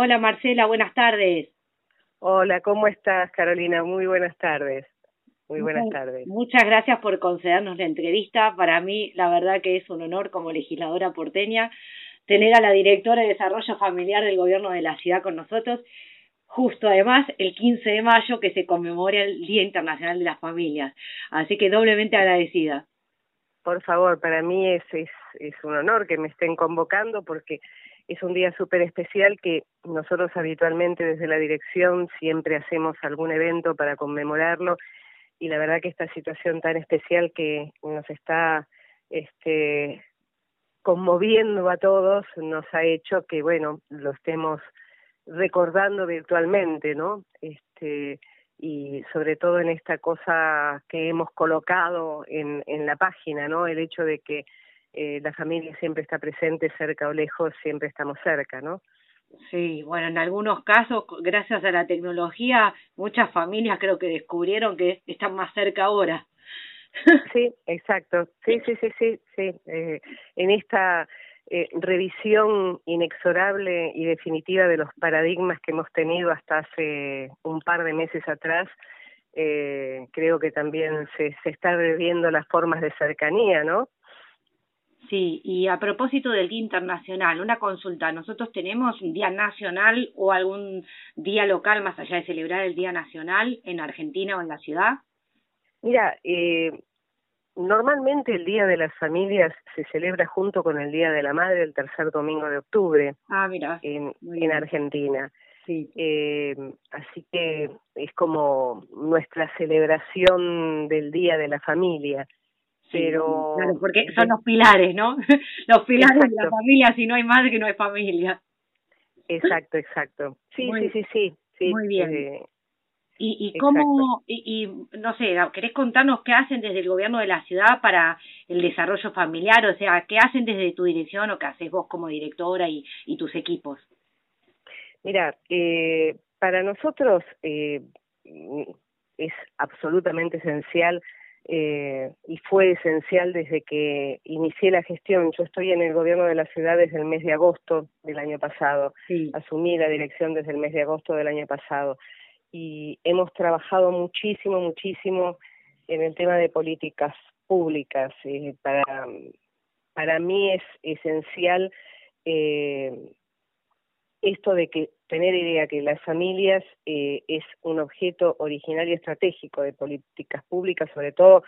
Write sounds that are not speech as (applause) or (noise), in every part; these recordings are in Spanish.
Hola Marcela, buenas tardes. Hola, ¿cómo estás Carolina? Muy buenas tardes. Muy buenas tardes. Muchas gracias por concedernos la entrevista. Para mí, la verdad que es un honor como legisladora porteña tener a la directora de Desarrollo Familiar del Gobierno de la Ciudad con nosotros, justo además el 15 de mayo que se conmemora el Día Internacional de las Familias. Así que doblemente agradecida. Por favor, para mí es, es, es un honor que me estén convocando porque es un día súper especial que nosotros habitualmente desde la dirección siempre hacemos algún evento para conmemorarlo y la verdad que esta situación tan especial que nos está este conmoviendo a todos nos ha hecho que bueno lo estemos recordando virtualmente no este y sobre todo en esta cosa que hemos colocado en en la página no el hecho de que eh, la familia siempre está presente cerca o lejos siempre estamos cerca no Sí, bueno, en algunos casos, gracias a la tecnología, muchas familias creo que descubrieron que están más cerca ahora. (laughs) Sí, exacto. Sí, sí, sí, sí, sí. Eh, en esta eh, revisión inexorable y definitiva de los paradigmas que hemos tenido hasta hace un par de meses atrás, eh, creo que también se, se está reviendo las formas de cercanía, ¿no? Sí, y a propósito del Día Internacional, una consulta. ¿Nosotros tenemos un día nacional o algún día local más allá de celebrar el Día Nacional en Argentina o en la ciudad? Mira, eh, normalmente el Día de las Familias se celebra junto con el Día de la Madre el tercer domingo de octubre ah, mira, en, en Argentina. Sí. Eh, así que es como nuestra celebración del Día de la Familia pero claro, porque son los pilares, ¿no? (laughs) los pilares de la familia, si no hay madre que no hay familia. Exacto, exacto. Sí, sí, sí, sí, sí. Muy bien. Eh, y, y cómo, y, y, no sé, ¿querés contarnos qué hacen desde el gobierno de la ciudad para el desarrollo familiar? O sea, ¿qué hacen desde tu dirección o qué haces vos como directora y, y tus equipos? Mira, eh, para nosotros eh, es absolutamente esencial eh, y fue esencial desde que inicié la gestión. Yo estoy en el gobierno de la ciudad desde el mes de agosto del año pasado. Sí. Asumí la dirección desde el mes de agosto del año pasado. Y hemos trabajado muchísimo, muchísimo en el tema de políticas públicas. Eh, para, para mí es esencial eh, esto de que tener idea que las familias eh, es un objeto original y estratégico de políticas públicas, sobre todo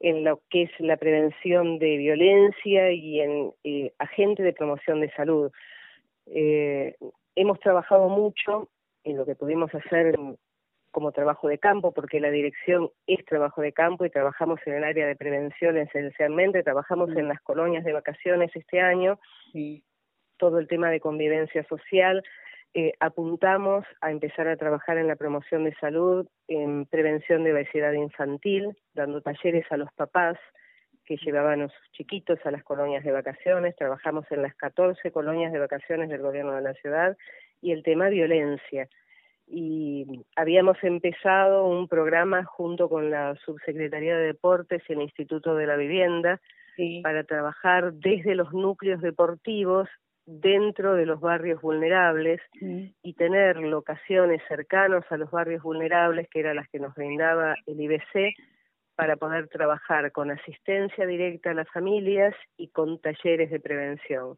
en lo que es la prevención de violencia y en eh, agente de promoción de salud. Eh, hemos trabajado mucho en lo que pudimos hacer como trabajo de campo, porque la dirección es trabajo de campo y trabajamos en el área de prevención esencialmente, trabajamos en las colonias de vacaciones este año, sí. todo el tema de convivencia social, eh, apuntamos a empezar a trabajar en la promoción de salud, en prevención de obesidad infantil, dando talleres a los papás que llevaban a los chiquitos a las colonias de vacaciones, trabajamos en las 14 colonias de vacaciones del gobierno de la ciudad y el tema violencia. Y habíamos empezado un programa junto con la Subsecretaría de Deportes y el Instituto de la Vivienda sí. para trabajar desde los núcleos deportivos dentro de los barrios vulnerables mm. y tener locaciones cercanos a los barrios vulnerables, que eran las que nos brindaba el IBC, para poder trabajar con asistencia directa a las familias y con talleres de prevención.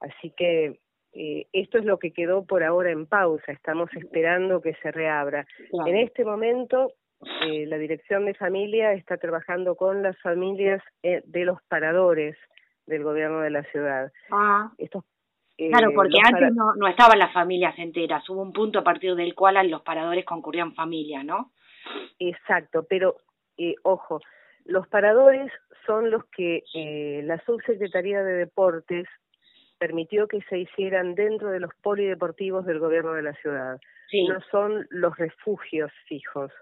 Así que eh, esto es lo que quedó por ahora en pausa, estamos esperando que se reabra. Claro. En este momento, eh, la Dirección de Familia está trabajando con las familias eh, de los paradores del gobierno de la ciudad. Ah. Estos Claro, eh, porque antes no, no estaban las familias enteras, hubo un punto a partir del cual los paradores concurrían familias, ¿no? Exacto, pero eh, ojo, los paradores son los que eh, la Subsecretaría de Deportes permitió que se hicieran dentro de los polideportivos del gobierno de la ciudad. Sí, No son los refugios fijos.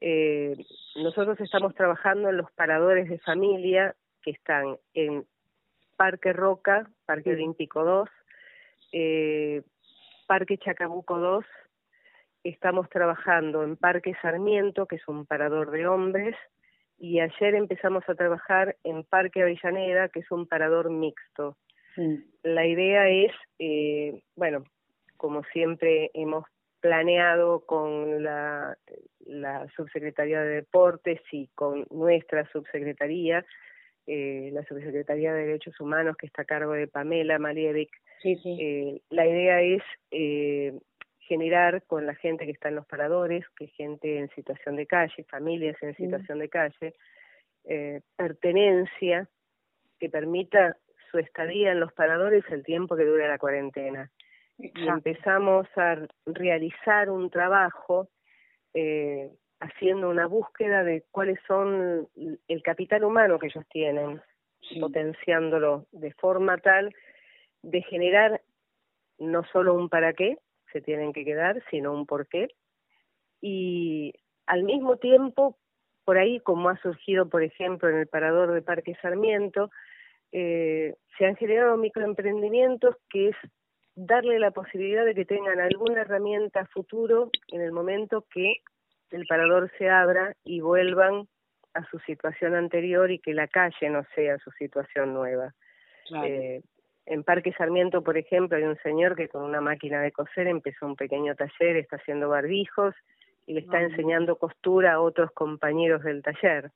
Eh, nosotros estamos trabajando en los paradores de familia que están en Parque Roca, Parque Sí. Olímpico 2, eh, Parque Chacabuco 2, estamos trabajando en Parque Sarmiento, que es un parador de hombres, y ayer empezamos a trabajar en Parque Avellaneda, que es un parador mixto. sí. La idea es, eh, bueno, como siempre hemos planeado con la, la Subsecretaría de Deportes y con nuestra subsecretaría, eh, la Subsecretaría de Derechos Humanos que está a cargo de Pamela Malievic. Sí, sí. Eh, la idea es eh, generar con la gente que está en los paradores, que gente en situación de calle, familias en situación de calle, eh, pertenencia que permita su estadía en los paradores el tiempo que dure la cuarentena. Y empezamos a realizar un trabajo eh, haciendo una búsqueda de cuáles son el capital humano que ellos tienen, potenciándolo de forma tal de generar no solo un para qué, se tienen que quedar, sino un por qué. Y al mismo tiempo, por ahí, como ha surgido, por ejemplo, en el parador de Parque Sarmiento, eh, se han generado microemprendimientos que es darle la posibilidad de que tengan alguna herramienta futuro en el momento que el parador se abra y vuelvan a su situación anterior y que la calle no sea su situación nueva. Eh, en Parque Sarmiento, por ejemplo, hay un señor que con una máquina de coser empezó un pequeño taller, está haciendo barbijos y le está enseñando costura a otros compañeros del taller.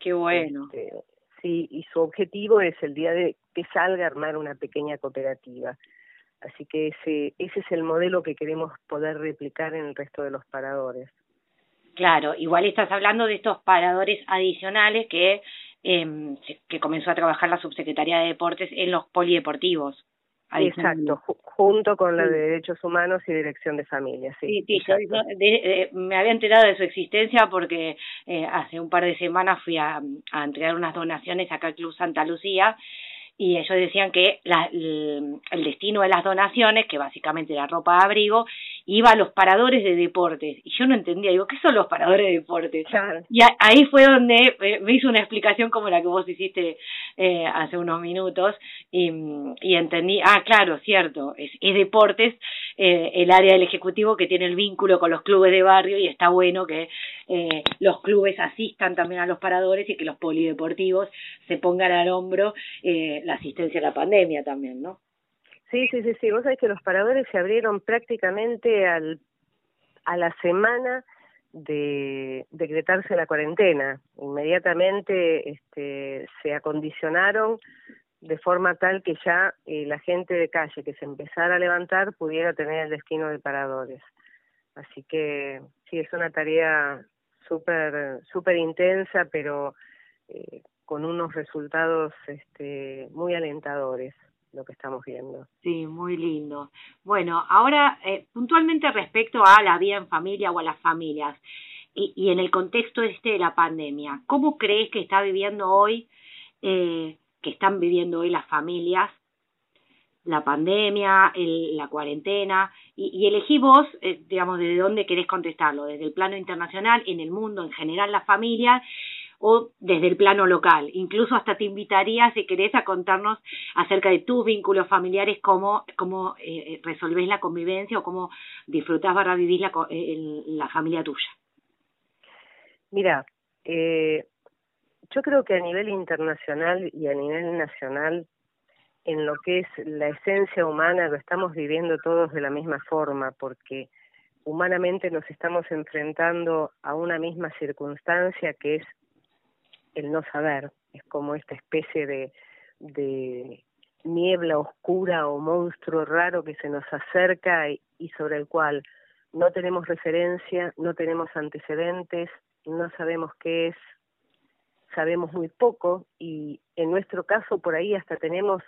Qué bueno. Este, sí, y su objetivo es el día de que salga a armar una pequeña cooperativa. Así que ese, ese es el modelo que queremos poder replicar en el resto de los paradores. Claro, igual estás hablando de estos paradores adicionales que eh, que comenzó a trabajar la Subsecretaría de Deportes en los polideportivos. Exacto, junto con la de Derechos Humanos y Dirección de Familia, sí. sí, me había enterado de su existencia porque eh, hace un par de semanas fui a, a entregar unas donaciones acá al Club Santa Lucía y ellos decían que la, el, destino de las donaciones, que básicamente era ropa de abrigo, iba a los paradores de deportes. Y yo no entendía, digo, ¿qué son los paradores de deportes? Y ahí fue donde me hizo una explicación como la que vos hiciste eh, hace unos minutos y, y entendí, ah, claro, cierto, es, es deportes eh, el área del Ejecutivo que tiene el vínculo con los clubes de barrio y está bueno que eh, los clubes asistan también a los paradores y que los polideportivos se pongan al hombro eh, la asistencia a la pandemia también, ¿no? Sí, sí, sí, sí. Vos sabés que los paradores se abrieron prácticamente al, a la semana de decretarse la cuarentena. Inmediatamente este, se acondicionaron de forma tal que ya eh, la gente de calle que se empezara a levantar pudiera tener el destino de paradores. Así que sí, es una tarea súper super intensa, pero eh, con unos resultados este, muy alentadores lo que estamos viendo. Sí, muy lindo. Bueno, ahora eh, puntualmente respecto a la vida en familia o a las familias y, y en el contexto este de la pandemia, ¿cómo crees que está viviendo hoy eh, que están viviendo hoy las familias, la pandemia, el, la cuarentena, y, elegí vos, eh, digamos, desde dónde querés contestarlo, desde el plano internacional, en el mundo, en general, las familias, o desde el plano local. Incluso hasta te invitaría, si querés, a contarnos acerca de tus vínculos familiares, cómo, cómo eh, resolvés la convivencia o cómo disfrutás para vivir la, eh, la familia tuya. Mira, eh, yo creo que a nivel internacional y a nivel nacional, en lo que es la esencia humana, lo estamos viviendo todos de la misma forma, porque humanamente nos estamos enfrentando a una misma circunstancia que es el no saber, es como esta especie de, niebla oscura o monstruo raro que se nos acerca y, y sobre el cual no tenemos referencia, no tenemos antecedentes, no sabemos qué es, sabemos muy poco y en nuestro caso por ahí hasta tenemos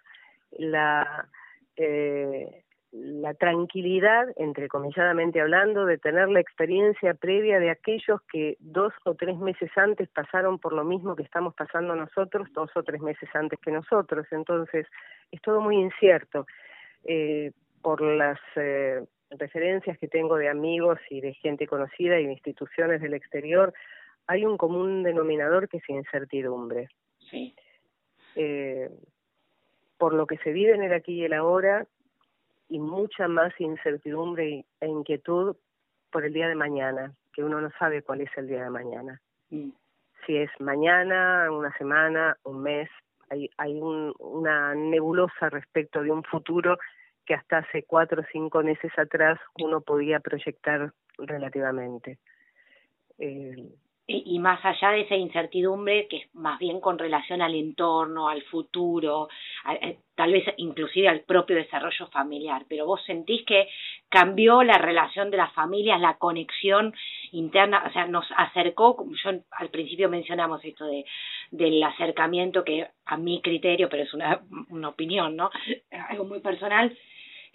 la eh, la tranquilidad, entrecomilladamente hablando, de tener la experiencia previa de aquellos que dos o tres meses antes pasaron por lo mismo que estamos pasando nosotros, dos o tres meses antes que nosotros. Entonces, es todo muy incierto. Eh, por las eh, referencias que tengo de amigos y de gente conocida y de instituciones del exterior, hay un común denominador que es incertidumbre. Sí. Eh, por lo que se vive en el aquí y el ahora y mucha más incertidumbre e inquietud por el día de mañana, que uno no sabe cuál es el día de mañana. Mm. Si es mañana, una semana, un mes, hay, hay un, una nebulosa respecto de un futuro que hasta hace cuatro o cinco meses atrás uno podía proyectar relativamente. Eh, y, más allá de esa incertidumbre que es más bien con relación al entorno, al futuro, tal vez inclusive al propio desarrollo familiar, pero vos sentís que cambió la relación de las familias, la conexión interna, o sea, nos acercó, como yo al principio mencionamos esto de del acercamiento que a mi criterio, pero es una, una opinión, ¿no? (laughs) Algo muy personal,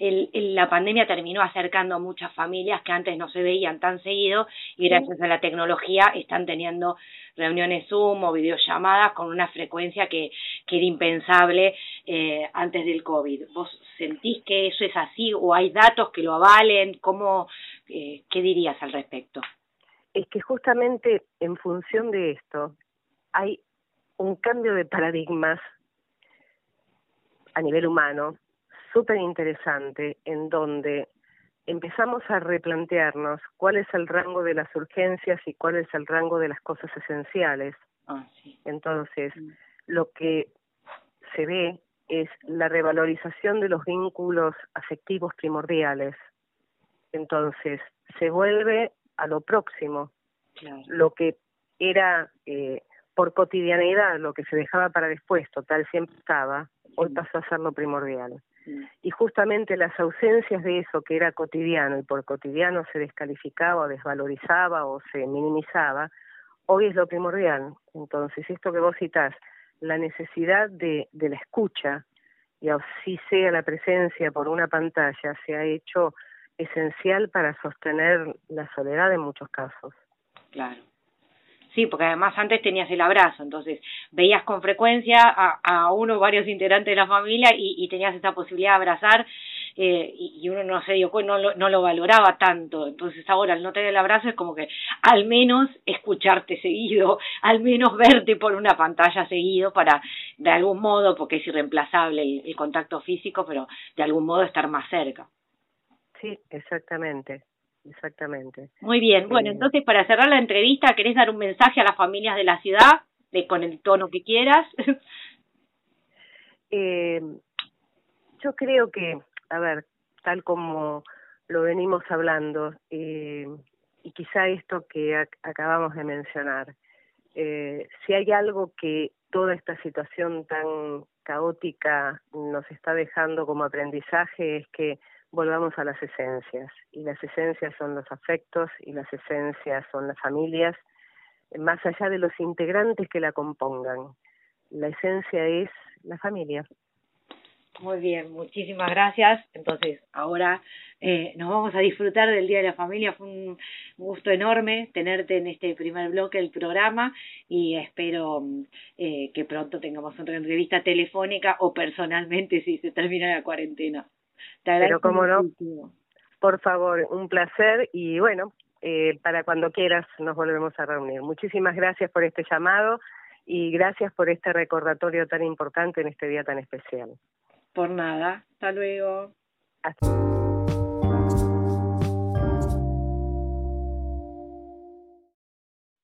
el, la pandemia terminó acercando a muchas familias que antes no se veían tan seguido y gracias a la tecnología están teniendo reuniones Zoom o videollamadas con una frecuencia que, que era impensable eh, antes del COVID. ¿Vos sentís que eso es así o hay datos que lo avalen? ¿Cómo, eh, ¿Qué dirías al respecto? Es que justamente en función de esto hay un cambio de paradigmas a nivel humano súper interesante en donde empezamos a replantearnos cuál es el rango de las urgencias y cuál es el rango de las cosas esenciales. Ah, Entonces, mm. lo que se ve es la revalorización de los vínculos afectivos primordiales. Entonces, se vuelve a lo próximo. Lo que era eh, por cotidianidad, lo que se dejaba para después, total siempre estaba, hoy pasó a ser lo primordial. Y justamente las ausencias de eso que era cotidiano y por cotidiano se descalificaba o desvalorizaba o se minimizaba, hoy es lo primordial. Entonces, esto que vos citás, la necesidad de, de la escucha, y así sea la presencia por una pantalla, se ha hecho esencial para sostener la soledad en muchos casos. Claro. Sí, porque además antes tenías el abrazo, entonces veías con frecuencia a, uno o varios integrantes de la familia y, tenías esa posibilidad de abrazar eh, y, uno no se dio cuenta, no lo, no lo valoraba tanto. Entonces ahora al no tener el abrazo es como que al menos escucharte seguido, (laughs) al menos verte por una pantalla seguido para de algún modo, porque es irreemplazable el contacto físico, pero de algún modo estar más cerca. Sí, exactamente exactamente. Muy bien, bueno, eh, entonces para cerrar la entrevista, ¿querés dar un mensaje a las familias de la ciudad, de, con el tono que quieras? (laughs) eh, yo creo que, a ver, tal como lo venimos hablando, eh, y quizá esto que acabamos de mencionar, eh, si hay algo que toda esta situación tan caótica nos está dejando como aprendizaje es que volvamos a las esencias. Y las esencias son los afectos y las esencias son las familias, más allá de los integrantes que la compongan. La esencia es la familia. Muy bien, muchísimas gracias. Entonces, ahora eh, nos vamos a disfrutar del Día de la Familia. Fue un gusto enorme tenerte en este primer bloque del programa y espero eh, que pronto tengamos otra entrevista telefónica o personalmente si se termina la cuarentena. Pero como no, por favor, un placer y bueno, eh, para cuando quieras nos volvemos a reunir. Muchísimas gracias por este llamado y gracias por este recordatorio tan importante en este día tan especial. Por nada, hasta luego.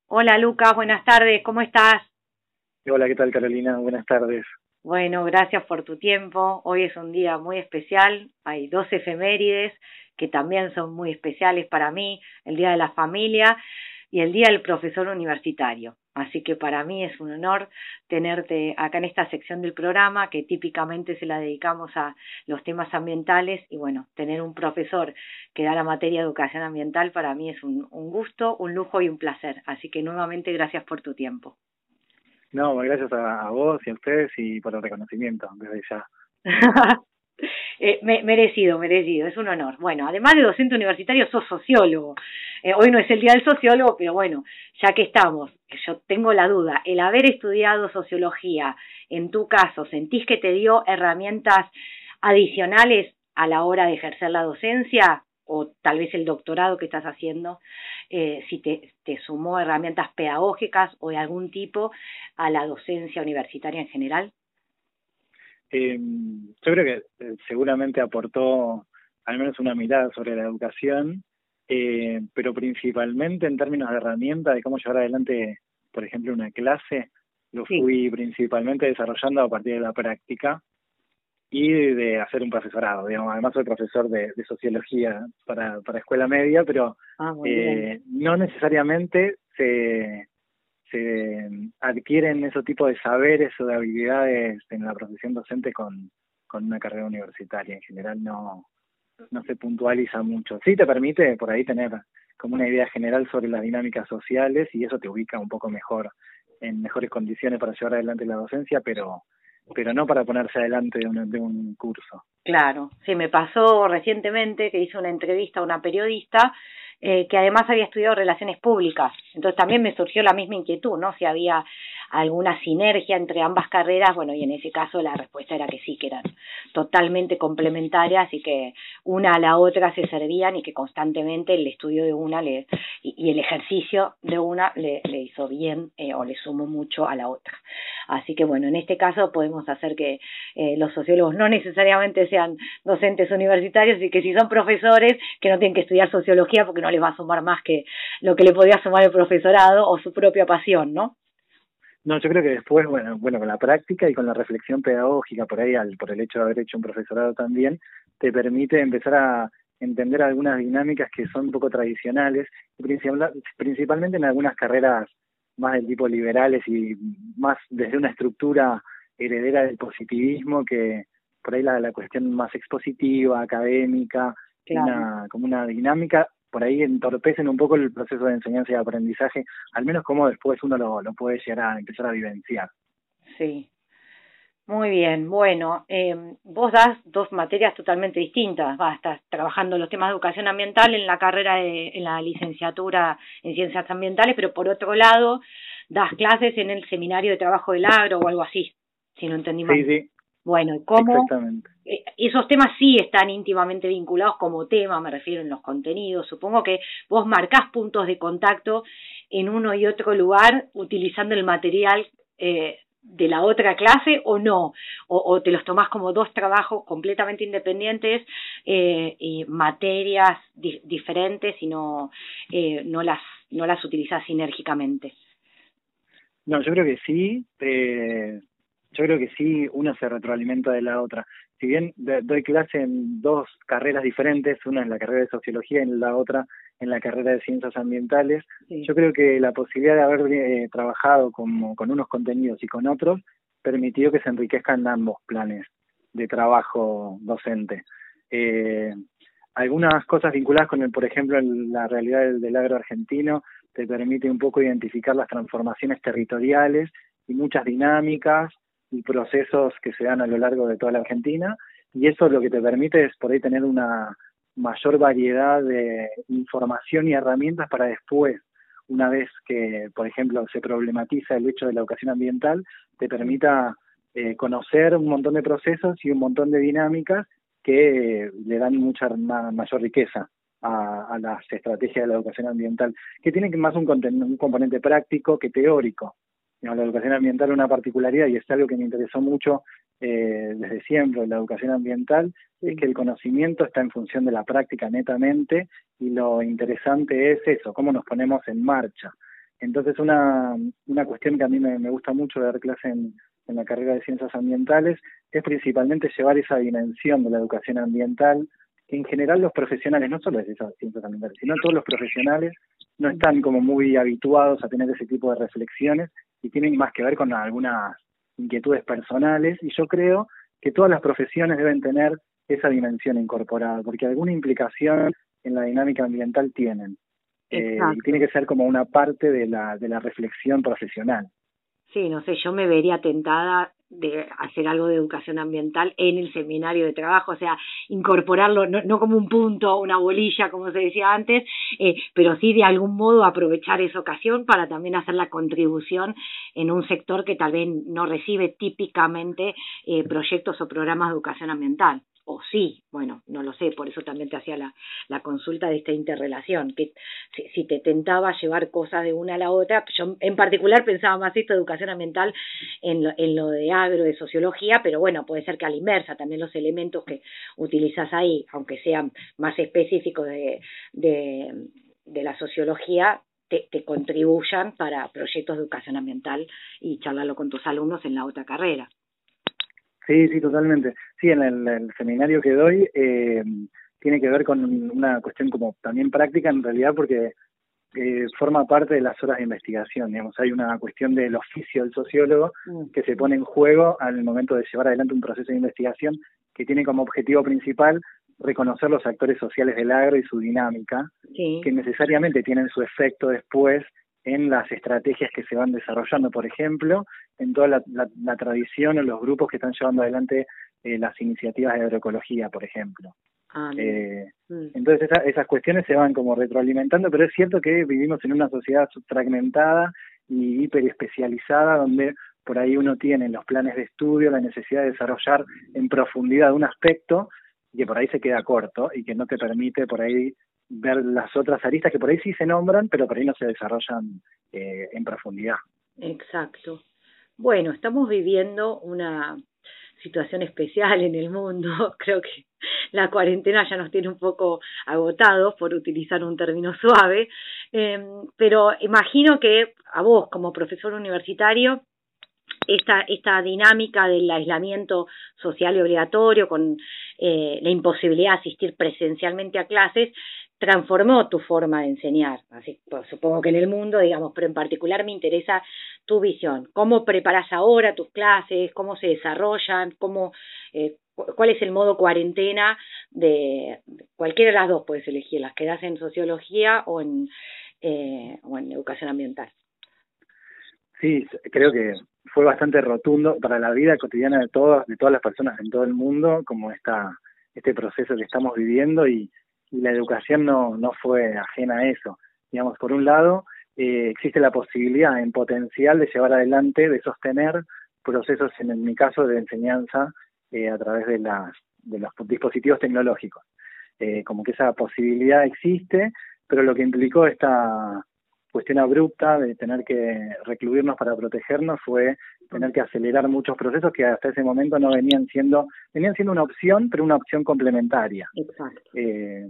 Hola Lucas, buenas tardes, ¿cómo estás? Hola, ¿qué tal Carolina? Buenas tardes. Bueno, gracias por tu tiempo. Hoy es un día muy especial. Hay dos efemérides que también son muy especiales para mí, el Día de la Familia y el Día del Profesor Universitario. Así que para mí es un honor tenerte acá en esta sección del programa que típicamente se la dedicamos a los temas ambientales y bueno, tener un profesor que da la materia de educación ambiental para mí es un, un gusto, un lujo y un placer. Así que nuevamente gracias por tu tiempo. No, gracias a, vos y a ustedes y por el reconocimiento desde ya. (laughs) eh, merecido, merecido, es un honor. Bueno, además de docente universitario, sos sociólogo. Eh, hoy no es el día del sociólogo, pero bueno, ya que estamos, yo tengo la duda, el haber estudiado sociología, en tu caso, ¿sentís que te dio herramientas adicionales a la hora de ejercer la docencia? o tal vez el doctorado que estás haciendo, eh, si te, te sumó herramientas pedagógicas o de algún tipo a la docencia universitaria en general? Eh, yo creo que eh, seguramente aportó al menos una mirada sobre la educación, eh, pero principalmente en términos de herramientas de cómo llevar adelante, por ejemplo, una clase, lo fui principalmente desarrollando a partir de la práctica. Y de hacer un profesorado. Digamos, además soy profesor de, sociología para, para escuela media, pero ah, eh, no necesariamente se, se adquieren ese tipo de saberes o de habilidades en la profesión docente con, con una carrera universitaria. En general no, no se puntualiza mucho. Sí te permite por ahí tener como una idea general sobre las dinámicas sociales y eso te ubica un poco mejor en mejores condiciones para llevar adelante la docencia, pero pero no para ponerse adelante de un, de un curso. Claro, sí, me pasó recientemente que hice una entrevista a una periodista eh, que además había estudiado relaciones públicas. Entonces también me surgió la misma inquietud, ¿no? Si había alguna sinergia entre ambas carreras, bueno, y en ese caso la respuesta era que sí, que eran totalmente complementarias y que una a la otra se servían y que constantemente el estudio de una le, y, el ejercicio de una le, hizo bien eh, o le sumó mucho a la otra. Así que bueno, en este caso podemos hacer que eh, los sociólogos no necesariamente sean docentes universitarios y que si son profesores que no tienen que estudiar sociología porque no les va a sumar más que lo que le podía sumar el profesorado o su propia pasión, ¿no? No, yo creo que después, bueno, bueno, con la práctica y con la reflexión pedagógica por ahí, al, por el hecho de haber hecho un profesorado también, te permite empezar a entender algunas dinámicas que son un poco tradicionales, principalmente en algunas carreras más del tipo liberales y más desde una estructura heredera del positivismo que por ahí la, la cuestión más expositiva, académica, como una dinámica por ahí entorpecen un poco el proceso de enseñanza y aprendizaje, al menos como después uno lo, lo puede llegar a empezar a vivenciar. Sí, muy bien, bueno, eh, vos das dos materias totalmente distintas, vas, estás trabajando los temas de educación ambiental en la carrera de, en la licenciatura en ciencias ambientales, pero por otro lado das clases en el seminario de trabajo del agro o algo así, si no entendí mal. Sí, sí, bueno, y cómo eh, esos temas sí están íntimamente vinculados como tema, me refiero en los contenidos. Supongo que vos marcás puntos de contacto en uno y otro lugar utilizando el material eh, de la otra clase o no, o, te los tomás como dos trabajos completamente independientes eh, y materias diferentes y no, eh, no, las, no las utilizás sinérgicamente. No, yo creo que sí. Eh, yo creo que sí, una se retroalimenta de la otra. Si bien doy clase en dos carreras diferentes, una en la carrera de sociología y la otra en la carrera de ciencias ambientales, yo creo que la posibilidad de haber eh, trabajado con, con unos contenidos y con otros permitió que se enriquezcan ambos planes de trabajo docente. Eh, algunas cosas vinculadas con, el, por ejemplo, la realidad del, del agro argentino te permite un poco identificar las transformaciones territoriales y muchas dinámicas y procesos que se dan a lo largo de toda la Argentina y eso lo que te permite es por tener una mayor variedad de información y herramientas para después, una vez que, por ejemplo, se problematiza el hecho de la educación ambiental, te permita eh, conocer un montón de procesos y un montón de dinámicas que le dan mucha mayor riqueza a, a, las estrategias de la educación ambiental, que tienen más un, un componente práctico que teórico la educación ambiental una particularidad y es algo que me interesó mucho eh, desde siempre, la educación ambiental, es que el conocimiento está en función de la práctica netamente y lo interesante es eso, cómo nos ponemos en marcha. Entonces una, una cuestión que a mí me, gusta mucho dar clase en, en la carrera de ciencias ambientales es principalmente llevar esa dimensión de la educación ambiental, que en general los profesionales, no solo de esas ciencias ambientales, sino todos los profesionales no están como muy habituados a tener ese tipo de reflexiones y tienen más que ver con algunas inquietudes personales y yo creo que todas las profesiones deben tener esa dimensión incorporada porque alguna implicación en la dinámica ambiental tienen eh, y tiene que ser como una parte de la de la reflexión profesional. Sí no sé yo me vería tentada de hacer algo de educación ambiental en el seminario de trabajo, o sea, incorporarlo no, no como un punto, una bolilla, como se decía antes, eh, pero sí de algún modo aprovechar esa ocasión para también hacer la contribución en un sector que tal vez no recibe típicamente eh, proyectos o programas de educación ambiental o sí, bueno, no lo sé, por eso también te hacía la, consulta de esta interrelación, que si, te tentaba llevar cosas de una a la otra, yo en particular pensaba más esto de educación ambiental en lo, en lo de agro, de sociología, pero bueno, puede ser que a la inversa, también los elementos que utilizas ahí, aunque sean más específicos de, de, de la sociología, te, te contribuyan para proyectos de educación ambiental y charlarlo con tus alumnos en la otra carrera. Sí, sí, totalmente. Sí, en el, seminario que doy eh, tiene que ver con una cuestión como también práctica en realidad porque eh, forma parte de las horas de investigación. Digamos, hay una cuestión del oficio del sociólogo mm. que se pone en juego al momento de llevar adelante un proceso de investigación que tiene como objetivo principal reconocer los actores sociales del agro y su dinámica, que necesariamente tienen su efecto después en las estrategias que se van desarrollando, por ejemplo, en toda la, tradición o los grupos que están llevando adelante eh, las iniciativas de agroecología, por ejemplo. Ah, eh, mm. Entonces esas cuestiones se van como retroalimentando, pero es cierto que vivimos en una sociedad fragmentada y hiperespecializada donde por ahí uno tiene en los planes de estudio la necesidad de desarrollar en profundidad un aspecto que por ahí se queda corto y que no te permite por ahí ver las otras aristas que por ahí sí se nombran, pero por ahí no se desarrollan eh, en profundidad. Exacto. Bueno, estamos viviendo una situación especial en el mundo. (laughs) Creo que la cuarentena ya nos tiene un poco agotados, por utilizar un término suave, eh, pero imagino que a vos como profesor universitario esta, esta dinámica del aislamiento social y obligatorio con eh, la imposibilidad de asistir presencialmente a clases transformó tu forma de enseñar. Así, pues, supongo que en el mundo, digamos, pero en particular me interesa tu visión. ¿Cómo preparas ahora tus clases? ¿Cómo se desarrollan? ¿Cómo, eh, ¿Cuál es el modo cuarentena de cualquiera de las dos? Puedes elegir, las que das en sociología o en, eh, o en educación ambiental. Sí, creo que fue bastante rotundo para la vida cotidiana de todas de todas las personas en todo el mundo como esta este proceso que estamos viviendo y, la educación no no fue ajena a eso. Digamos por un lado eh, existe la posibilidad en potencial de llevar adelante de sostener procesos en, mi caso de enseñanza eh, a través de las de los dispositivos tecnológicos. Eh, como que esa posibilidad existe pero lo que implicó esta cuestión abrupta de tener que recluirnos para protegernos fue tener que acelerar muchos procesos que hasta ese momento no venían siendo, venían siendo una opción, pero una opción complementaria. Exacto. Eh,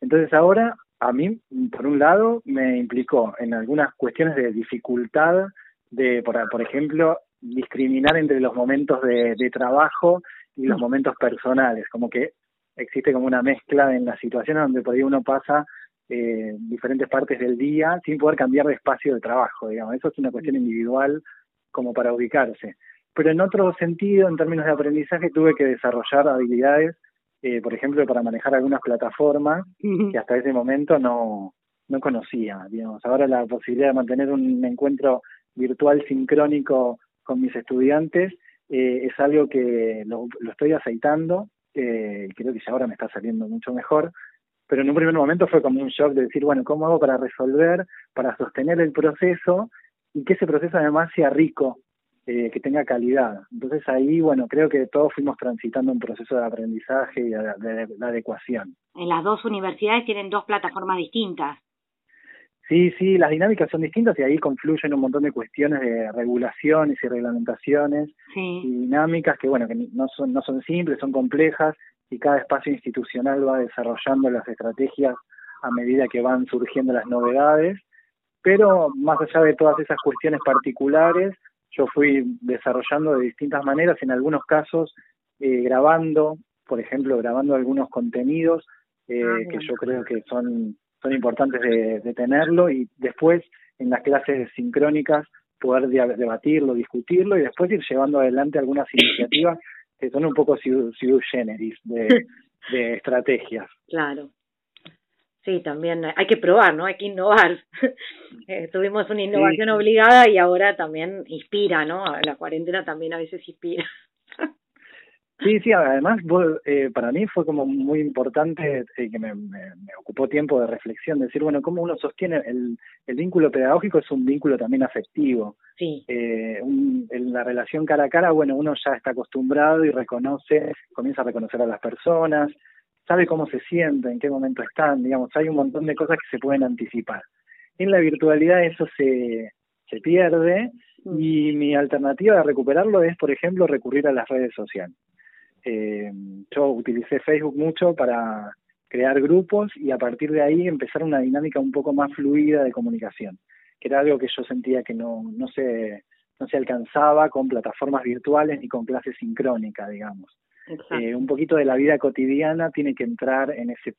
entonces ahora, a mí, por un lado, me implicó en algunas cuestiones de dificultad de, por, por ejemplo, discriminar entre los momentos de, de trabajo y los momentos personales, como que existe como una mezcla en las situaciones donde por ahí uno pasa eh, diferentes partes del día sin poder cambiar de espacio de trabajo, digamos. Eso es una cuestión individual como para ubicarse. Pero en otro sentido, en términos de aprendizaje, tuve que desarrollar habilidades, eh, por ejemplo, para manejar algunas plataformas que hasta ese momento no, no conocía. Digamos. Ahora la posibilidad de mantener un encuentro virtual sincrónico con mis estudiantes eh, es algo que lo, lo estoy aceitando, eh, creo que ya ahora me está saliendo mucho mejor, pero en un primer momento fue como un shock de decir, bueno, ¿cómo hago para resolver, para sostener el proceso y que ese proceso además sea rico, eh, que tenga calidad? Entonces ahí, bueno, creo que todos fuimos transitando un proceso de aprendizaje y de, adecuación. En las dos universidades tienen dos plataformas distintas. Sí, sí, las dinámicas son distintas y ahí confluyen un montón de cuestiones de regulaciones y reglamentaciones y dinámicas que, bueno, que no son, no son simples, son complejas y cada espacio institucional va desarrollando las estrategias a medida que van surgiendo las novedades, pero más allá de todas esas cuestiones particulares, yo fui desarrollando de distintas maneras, en algunos casos eh, grabando, por ejemplo, grabando algunos contenidos eh, ah, que yo creo que son, son importantes de, de tenerlo y después en las clases sincrónicas poder debatirlo, discutirlo y después ir llevando adelante algunas iniciativas que son un poco sui generis de, (laughs) de estrategias. Claro. Sí, también hay que probar, ¿no? Hay que innovar. (laughs) eh, tuvimos una innovación obligada y ahora también inspira, ¿no? La cuarentena también a veces inspira. (laughs) Sí, sí, además eh, para mí fue como muy importante eh, que me, me, ocupó tiempo de reflexión, decir, bueno, cómo uno sostiene el, el vínculo pedagógico es un vínculo también afectivo. Sí. Eh, en la relación cara a cara, bueno, uno ya está acostumbrado y reconoce, comienza a reconocer a las personas, sabe cómo se siente, en qué momento están, digamos, hay un montón de cosas que se pueden anticipar. En la virtualidad eso se, se pierde mm. y mi alternativa de recuperarlo es, por ejemplo, recurrir a las redes sociales. Eh, yo utilicé Facebook mucho para crear grupos y a partir de ahí empezar una dinámica un poco más fluida de comunicación, que era algo que yo sentía que no, no, se, no se alcanzaba con plataformas virtuales ni con clases sincrónicas, digamos. Eh, un poquito de la vida cotidiana tiene que entrar en ese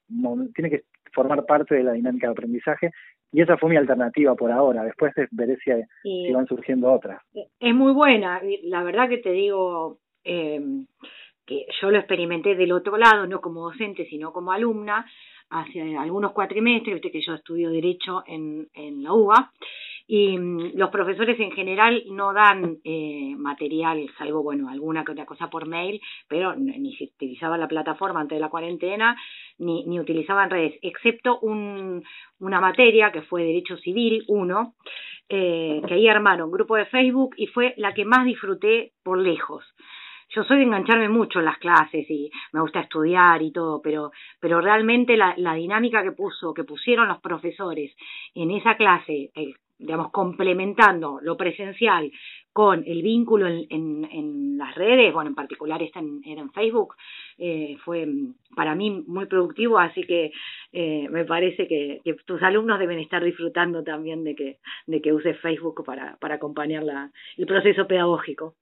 tiene que formar parte de la dinámica de aprendizaje y esa fue mi alternativa por ahora. Después veré si, si van surgiendo otras. Es muy buena, la verdad que te digo eh, que yo lo experimenté del otro lado, no como docente, sino como alumna, hace algunos cuatrimestres, viste que yo estudio Derecho en, en la UBA, y mm, los profesores en general no dan eh, material, salvo, bueno, alguna que otra cosa por mail, pero ni se utilizaba la plataforma antes de la cuarentena, ni, ni utilizaban redes, excepto un, una materia que fue Derecho Civil 1, eh, que ahí armaron grupo de Facebook y fue la que más disfruté por lejos yo soy de engancharme mucho en las clases y me gusta estudiar y todo, pero, pero realmente la, dinámica que puso, que pusieron los profesores en esa clase, eh, digamos, complementando lo presencial con el vínculo en, las redes, bueno, en particular esta en, era en Facebook, eh, fue para mí muy productivo, así que eh, me parece que, que, tus alumnos deben estar disfrutando también de que, de que uses Facebook para, para acompañar la, el proceso pedagógico.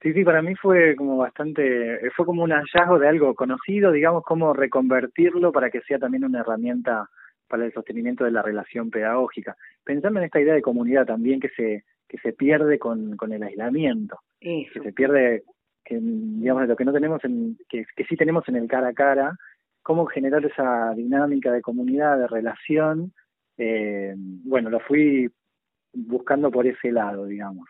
Sí, sí, para mí fue como bastante, fue como un hallazgo de algo conocido, digamos, cómo reconvertirlo para que sea también una herramienta para el sostenimiento de la relación pedagógica. Pensando en esta idea de comunidad también que se que se pierde con, con el aislamiento, que se pierde, que digamos, lo que no tenemos, en, que, que sí tenemos en el cara a cara, cómo generar esa dinámica de comunidad, de relación, eh, bueno, lo fui buscando por ese lado, digamos.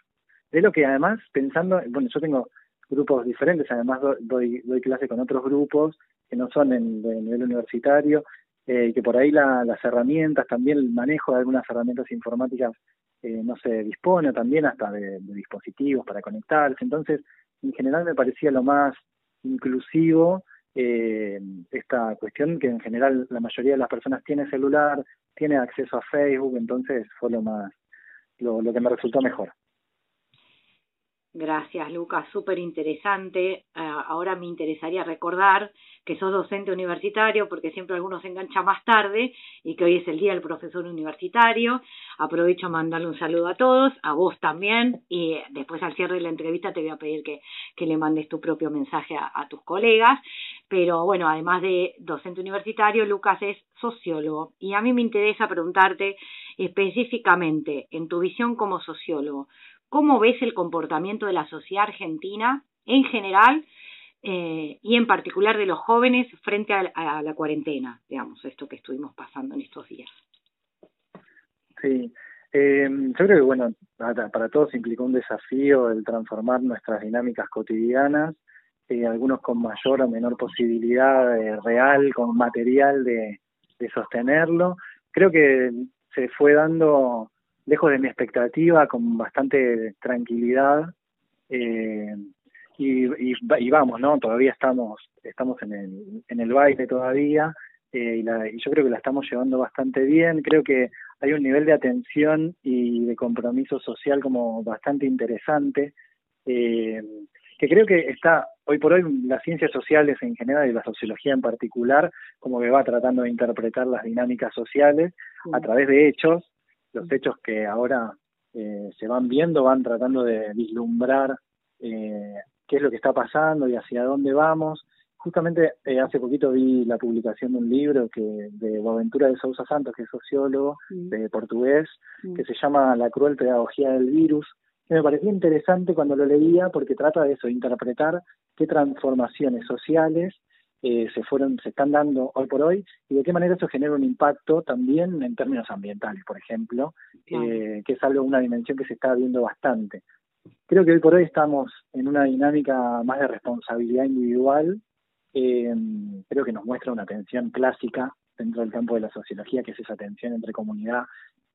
De lo que además, pensando, bueno, yo tengo grupos diferentes, además doy, doy clase con otros grupos que no son en, de nivel universitario, eh, que por ahí la, las herramientas, también el manejo de algunas herramientas informáticas eh, no se dispone, también hasta de, dispositivos para conectarse. Entonces, en general me parecía lo más inclusivo eh, esta cuestión que en general la mayoría de las personas tiene celular, tiene acceso a Facebook, entonces fue lo más, lo que me resultó mejor. Gracias, Lucas, súper interesante. Ah, ahora me interesaría recordar que sos docente universitario, porque siempre algunos se enganchan más tarde y que hoy es el Día del Profesor Universitario. Aprovecho a mandarle un saludo a todos, a vos también, y después al cierre de la entrevista te voy a pedir que, que le mandes tu propio mensaje a, a tus colegas. Pero bueno, además de docente universitario, Lucas es sociólogo y a mí me interesa preguntarte específicamente, en tu visión como sociólogo, ¿Cómo ves el comportamiento de la sociedad argentina en general eh, y en particular de los jóvenes frente a, la cuarentena, digamos, esto que estuvimos pasando en estos días? Sí, eh, yo creo que, bueno, para, todos implicó un desafío el transformar nuestras dinámicas cotidianas, eh, algunos con mayor o menor posibilidad eh, real, con material de, de sostenerlo. Creo que se fue dando lejos de mi expectativa, con bastante tranquilidad. Eh, y, y, vamos, ¿no? Todavía estamos estamos en el, en el baile todavía eh, y, la, y yo creo que la estamos llevando bastante bien. Creo que hay un nivel de atención y de compromiso social como bastante interesante. Eh, que creo que está hoy por hoy las ciencias sociales en general y la sociología en particular como que va tratando de interpretar las dinámicas sociales a través de hechos los hechos que ahora eh, se van viendo van tratando de vislumbrar eh, qué es lo que está pasando y hacia dónde vamos. Justamente eh, hace poquito vi la publicación de un libro que de Boaventura de Sousa Santos, que es sociólogo de portugués, que se llama La cruel pedagogía del virus, que me pareció interesante cuando lo leía porque trata de eso, interpretar qué transformaciones sociales eh, se fueron, se están dando hoy por hoy y de qué manera eso genera un impacto también en términos ambientales, por ejemplo, eh, que es algo, una dimensión que se está viendo bastante. Creo que hoy por hoy estamos en una dinámica más de responsabilidad individual, eh, creo que nos muestra una tensión clásica dentro del campo de la sociología, que es esa tensión entre comunidad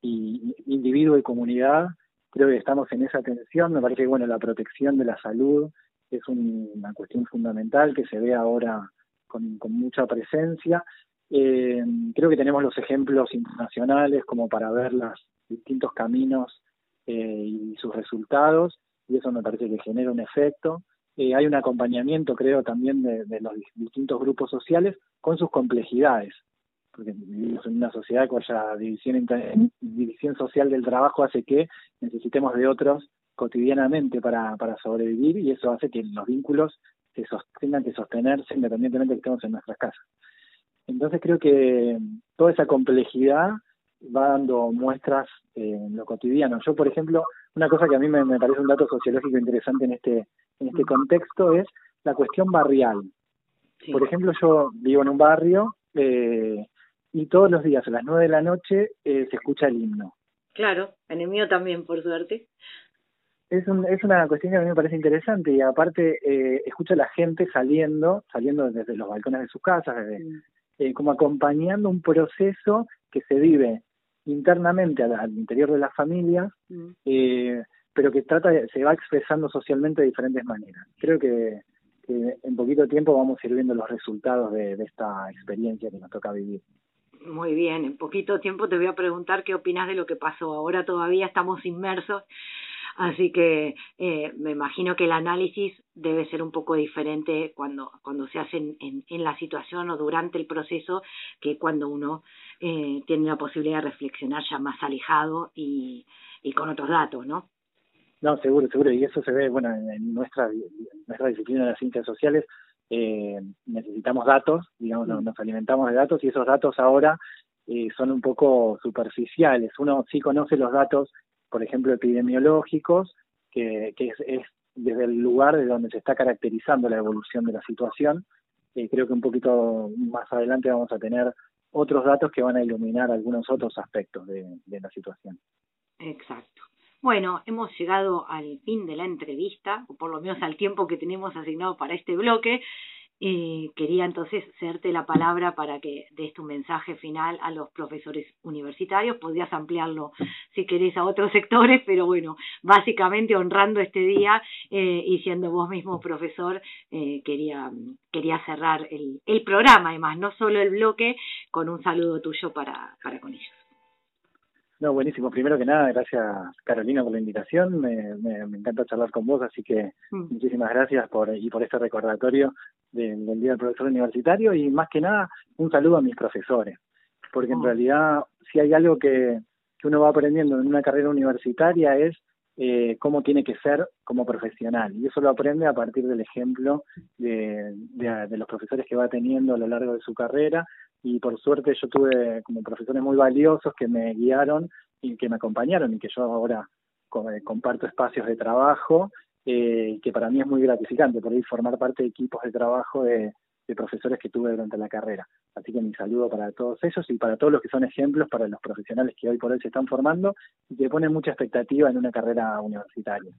y individuo y comunidad. Creo que estamos en esa tensión, me parece que bueno, la protección de la salud es una cuestión fundamental que se ve ahora con, mucha presencia. Eh, creo que tenemos los ejemplos internacionales como para ver los distintos caminos eh, y sus resultados, y eso me parece que genera un efecto. Eh, hay un acompañamiento, creo, también de, los distintos grupos sociales con sus complejidades, porque vivimos en una sociedad cuya división, división social del trabajo hace que necesitemos de otros cotidianamente para, para sobrevivir y eso hace que los vínculos se tengan que sostenerse independientemente de que estemos en nuestras casas. Entonces creo que toda esa complejidad va dando muestras en lo cotidiano. Yo, por ejemplo, una cosa que a mí me, me parece un dato sociológico interesante en este, en este contexto es la cuestión barrial. Por ejemplo, yo vivo en un barrio eh, y todos los días a las nueve de la noche eh, se escucha el himno. Claro, en el mío también, por suerte. Es, un, es una cuestión que a mí me parece interesante y aparte eh, escucho a la gente saliendo, saliendo desde los balcones de sus casas, desde, mm. eh, como acompañando un proceso que se vive internamente al, interior de las familias, mm. eh, pero que trata se va expresando socialmente de diferentes maneras. Creo que, que en poquito tiempo vamos a ir viendo los resultados de, de esta experiencia que nos toca vivir. Muy bien, en poquito tiempo te voy a preguntar qué opinas de lo que pasó. Ahora todavía estamos inmersos, así que eh, me imagino que el análisis debe ser un poco diferente cuando, cuando se hace en, en, la situación o durante el proceso que cuando uno eh, tiene la posibilidad de reflexionar ya más alejado y, y con otros datos, ¿no? No, seguro, seguro, y eso se ve, bueno, en nuestra, nuestra disciplina de las ciencias sociales, eh, necesitamos datos, digamos, mm. nos alimentamos de datos y esos datos ahora eh, son un poco superficiales. Uno sí conoce los datos, por ejemplo, epidemiológicos, que, que es, es desde el lugar de donde se está caracterizando la evolución de la situación. Eh, creo que un poquito más adelante vamos a tener otros datos que van a iluminar algunos otros aspectos de, de la situación. Exacto. Bueno, hemos llegado al fin de la entrevista, o por lo menos al tiempo que tenemos asignado para este bloque. Eh, quería entonces hacerte la palabra para que des tu mensaje final a los profesores universitarios. Podrías ampliarlo si querés a otros (laughs) sectores, pero bueno, básicamente honrando este día eh, y siendo vos mismo profesor, eh, quería, quería cerrar el, el programa, además, no solo el bloque, con un saludo tuyo para, para con ellos. No, buenísimo. Primero que nada, gracias Carolina por la invitación. Me, me, me encanta charlar con vos, así que mm. muchísimas gracias por y por este recordatorio del, del Día del Profesor Universitario y más que nada un saludo a mis profesores, porque en oh. realidad si hay algo que, que uno va aprendiendo en una carrera universitaria es eh, cómo tiene que ser como profesional. Y eso lo aprende a partir del ejemplo de, de, los profesores que va teniendo a lo largo de su carrera y por suerte yo tuve como profesores muy valiosos que me guiaron y que me acompañaron y que yo ahora eh, comparto espacios de trabajo eh, que para mí es muy gratificante por ir formar parte de equipos de trabajo de, de profesores que tuve durante la carrera. Así que mi saludo para todos ellos y para todos los que son ejemplos para los profesionales que hoy por hoy se están formando y que ponen mucha expectativa en una carrera universitaria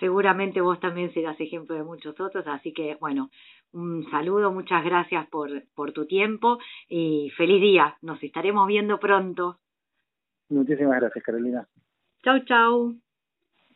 seguramente vos también serás ejemplo de muchos otros, así que bueno, un saludo, muchas gracias por, por tu tiempo y feliz día, nos estaremos viendo pronto. Muchísimas gracias, Carolina. Chau, chau.